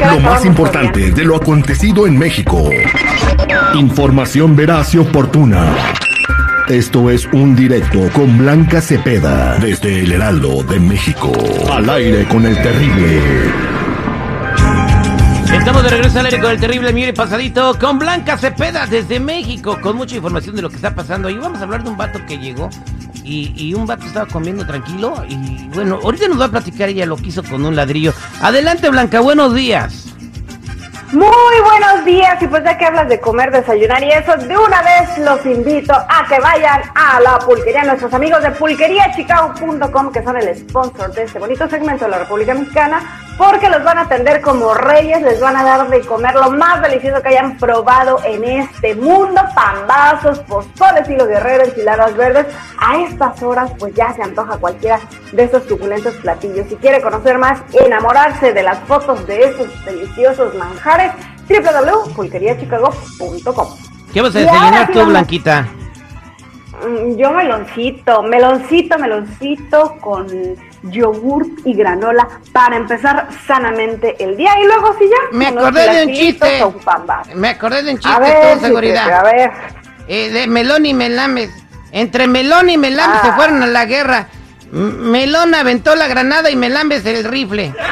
Lo más importante de lo acontecido en México. Información veraz y oportuna. Esto es un directo con Blanca Cepeda desde el Heraldo de México. Al aire con el terrible. Estamos de regreso al aire con el terrible mire pasadito con Blanca Cepeda desde México con mucha información de lo que está pasando ahí. Vamos a hablar de un vato que llegó y, un vato estaba comiendo tranquilo y bueno, ahorita nos va a platicar ella lo que hizo con un ladrillo. Adelante Blanca, buenos días. Muy buenos días y pues ya que hablas de comer, desayunar y eso, de una vez los invito a que vayan a la pulquería, nuestros amigos de pulqueriachicago.com que son el sponsor de este bonito segmento de la República Mexicana porque los van a atender como reyes, les van a dar de comer lo más delicioso que hayan probado en este mundo, pambazos, pozoles, hilo guerrero, enchiladas verdes, a estas horas pues ya se antoja cualquiera de esos suculentos platillos. Si quiere conocer más y enamorarse de las fotos de esos deliciosos manjares, www.pulqueriachicago.com. ¿Qué vas a desayunar tú, Blanquita? Mm, yo meloncito, meloncito, meloncito con yogurt y granola para empezar sanamente el día. Y luego si ya me acordé de un chiste. me acordé de un chiste ver, con seguridad. a ver. Eh, de Melón y Melames. Entre Melón y Melames Ah. se fueron a la guerra. M- Melón aventó la granada y Melames el rifle.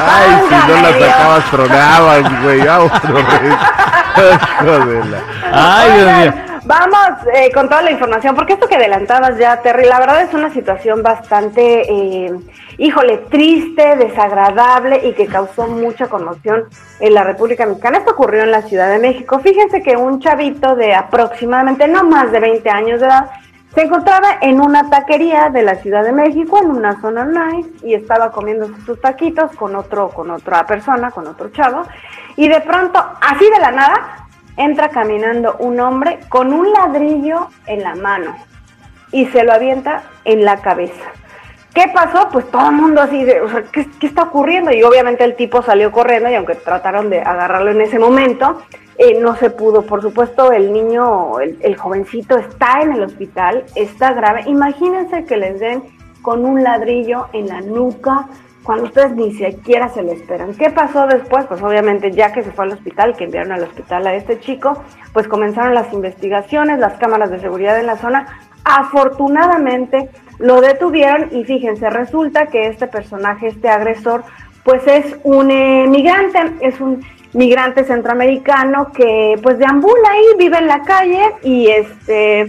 Ay, si no Dios. sacabas tronaban, güey. Vámonos, la- ay Dios mío Vamos eh, con toda la información, porque esto que adelantabas ya, Terry, la verdad es una situación bastante, eh, híjole, triste, desagradable y que causó mucha conmoción en la República Mexicana. Esto ocurrió en la Ciudad de México. Fíjense que un chavito de aproximadamente no más de 20 años de edad se encontraba en una taquería de la Ciudad de México, en una zona nice, y estaba comiendo sus taquitos con otro, con otra persona, con otro chavo, y de pronto, así de la nada, entra caminando un hombre con un ladrillo en la mano y se lo avienta en la cabeza. ¿Qué pasó? Pues todo el mundo así de, ¿qué, qué está ocurriendo? Y obviamente el tipo salió corriendo y aunque trataron de agarrarlo en ese momento, eh, no se pudo. Por supuesto, el niño, el jovencito está en el hospital, está grave. Imagínense que les den con un ladrillo en la nuca, cuando ustedes ni siquiera se lo esperan. ¿Qué pasó después? Pues obviamente ya que se fue al hospital, que enviaron al hospital a este chico, pues comenzaron las investigaciones, las cámaras de seguridad en la zona. Afortunadamente lo detuvieron y fíjense, resulta que este personaje, este agresor, pues es un migrante, es un migrante centroamericano que pues deambula ahí, vive en la calle y este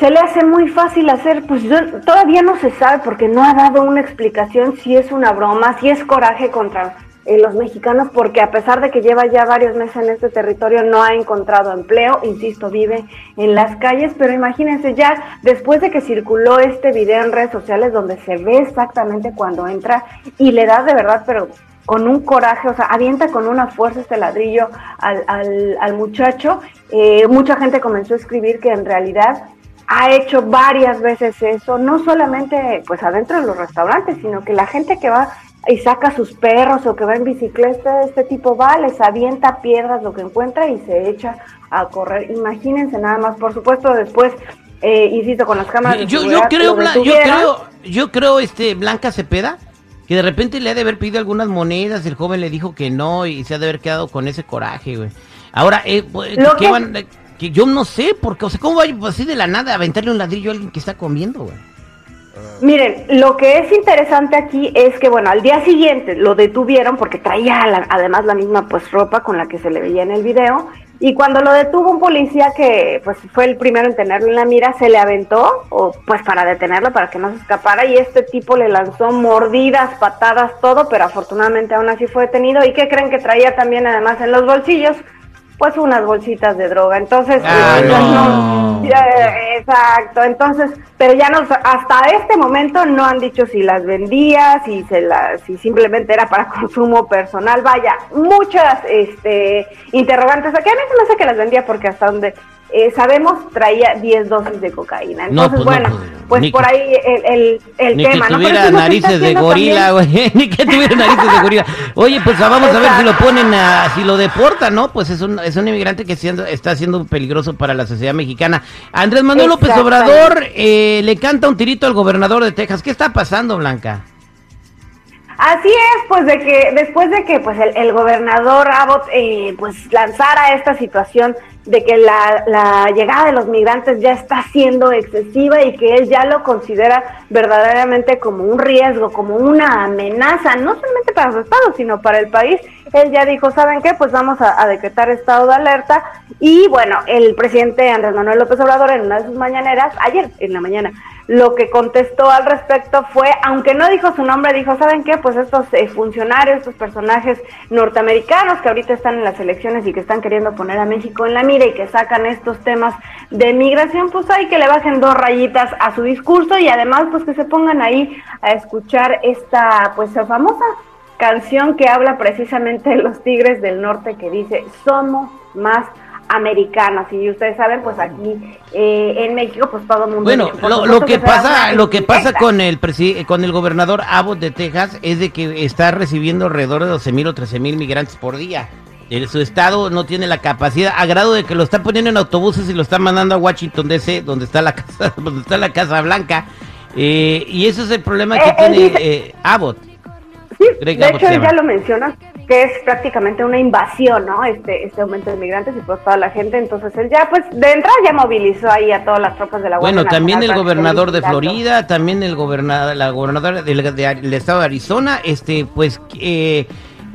se le hace muy fácil hacer, pues yo- todavía no se sabe porque no ha dado una explicación si es una broma, si es coraje contra eh, los mexicanos, porque a pesar de que lleva ya varios meses en este territorio, no ha encontrado empleo, insisto, vive en las calles, pero imagínense ya, después de que circuló este video en redes sociales donde se ve exactamente cuando entra y le da de verdad, pero con un coraje, o sea, avienta con una fuerza este ladrillo al, al, al muchacho, eh, mucha gente comenzó a escribir que en realidad ha hecho varias veces eso, no solamente pues adentro de los restaurantes, sino que la gente que va y saca sus perros o que va en bicicleta, este tipo va, les avienta piedras, lo que encuentra y se echa a correr. Imagínense nada más, por supuesto después, eh, insisto, con las cámaras de yo, yo creo Bla- yo creo yo creo este Blanca Cepeda que de repente le ha de haber pedido algunas monedas el joven le dijo que no y se ha de haber quedado con ese coraje güey ahora eh, ¿qué que- van- que yo no sé porque o sea cómo va así de la nada a aventarle un ladrillo a alguien que está comiendo güey Miren, lo que es interesante aquí es que, bueno, al día siguiente lo detuvieron porque traía además la misma pues ropa con la que se le veía en el video y cuando lo detuvo un policía que pues fue el primero en tenerlo en la mira, se le aventó o pues para detenerlo, para que no se escapara y este tipo le lanzó mordidas, patadas, todo, pero afortunadamente aún así fue detenido. Y ¿qué creen que traía también además en los bolsillos? Pues unas bolsitas de droga, entonces Ah, no. Exacto, entonces, pero ya no, hasta este momento no han dicho si las vendía, si se las, si simplemente era para consumo personal, vaya, muchas este interrogantes, aquí a mí se me hace que las vendía porque hasta donde eh, sabemos traía 10 dosis de cocaína, No, entonces pues no, bueno, pues, pues, por que- ahí el, el, el Ni tema, que tuviera narices de gorila, güey. Ni que tuviera narices de gorila. Oye, pues vamos a ver si lo ponen a, si lo deportan, ¿no? Pues es un, es un inmigrante que siendo- está siendo peligroso para la sociedad mexicana. Andrés Manuel López. Obrador eh, le canta un tirito al gobernador de Texas. ¿Qué está pasando, Blanca? Así es, pues de que después de que pues el, el gobernador Abbott eh, pues lanzara esta situación de que la, la, llegada de los migrantes ya está siendo excesiva y que él ya lo considera verdaderamente como un riesgo, como una amenaza, no solamente para su estado, sino para el país. Él ya dijo, ¿saben qué? Pues vamos a, a decretar estado de alerta. Y bueno, el presidente Andrés Manuel López Obrador en una de sus mañaneras, ayer en la mañana, lo que contestó al respecto fue, aunque no dijo su nombre, dijo, ¿saben qué? Pues estos eh, funcionarios, estos personajes norteamericanos que ahorita están en las elecciones y que están queriendo poner a México en la mira y que sacan estos temas de migración, pues hay que le bajen dos rayitas a su discurso y además pues que se pongan ahí a escuchar esta pues famosa canción que habla precisamente de los Tigres del Norte que dice, somos más americanas. Y ustedes saben pues aquí eh, en México pues todo el mundo bueno lo, lo, que pasa lo que pasa con el con el gobernador Abbott de Texas es de que está recibiendo alrededor de 12 mil o 13 mil migrantes por día. Su estado no tiene la capacidad a grado de que lo está poniendo en autobuses y lo está mandando a Washington DC donde está la casa donde está la Casa Blanca. Eh, y ese es el problema que Eh, tiene él dice- eh, Abbott. Sí, de hecho ya lo menciona, que es prácticamente una invasión, ¿no? Este, este aumento de migrantes y pues toda la gente, entonces él ya pues de entrada ya movilizó ahí a todas las tropas de la Bueno, también el gobernador de. Florida, también el gobernador, la gobernadora del, de- del estado de Arizona, este, pues, eh,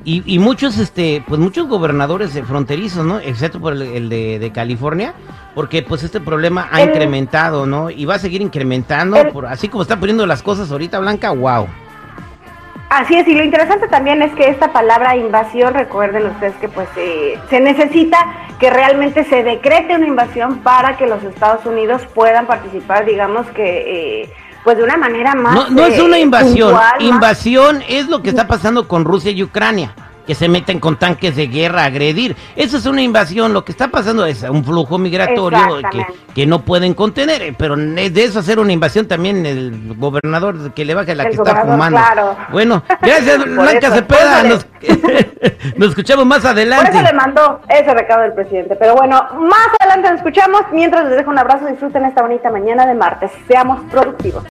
y, y muchos, este, pues muchos gobernadores eh, fronterizos, ¿no? Excepto por el, el de, de California, porque pues este problema ha El- incrementado, ¿no? Y va a seguir incrementando, El- por, así como está poniendo las cosas ahorita, Blanca, wow. Así es, y lo interesante también es que esta palabra invasión, recuerden ustedes que pues eh, se necesita que realmente se decrete una invasión para que los Estados Unidos puedan participar, digamos que eh, pues de una manera más... No, no es eh, una invasión. puntual, más- Invasión es lo que está pasando con Rusia y Ucrania. Que se meten con tanques de guerra a agredir. Eso es una invasión. Lo que está pasando es un flujo migratorio que, que no pueden contener. eh, Pero es de eso hacer una invasión también el gobernador que le baje la El que está fumando. claro. Bueno, gracias Por Blanca Cepeda. por Nos, nos escuchamos más Por adelante. eso le mandó ese recado del presidente. Pero bueno, más adelante nos escuchamos. Mientras les dejo un abrazo, disfruten esta bonita mañana de martes. Seamos productivos.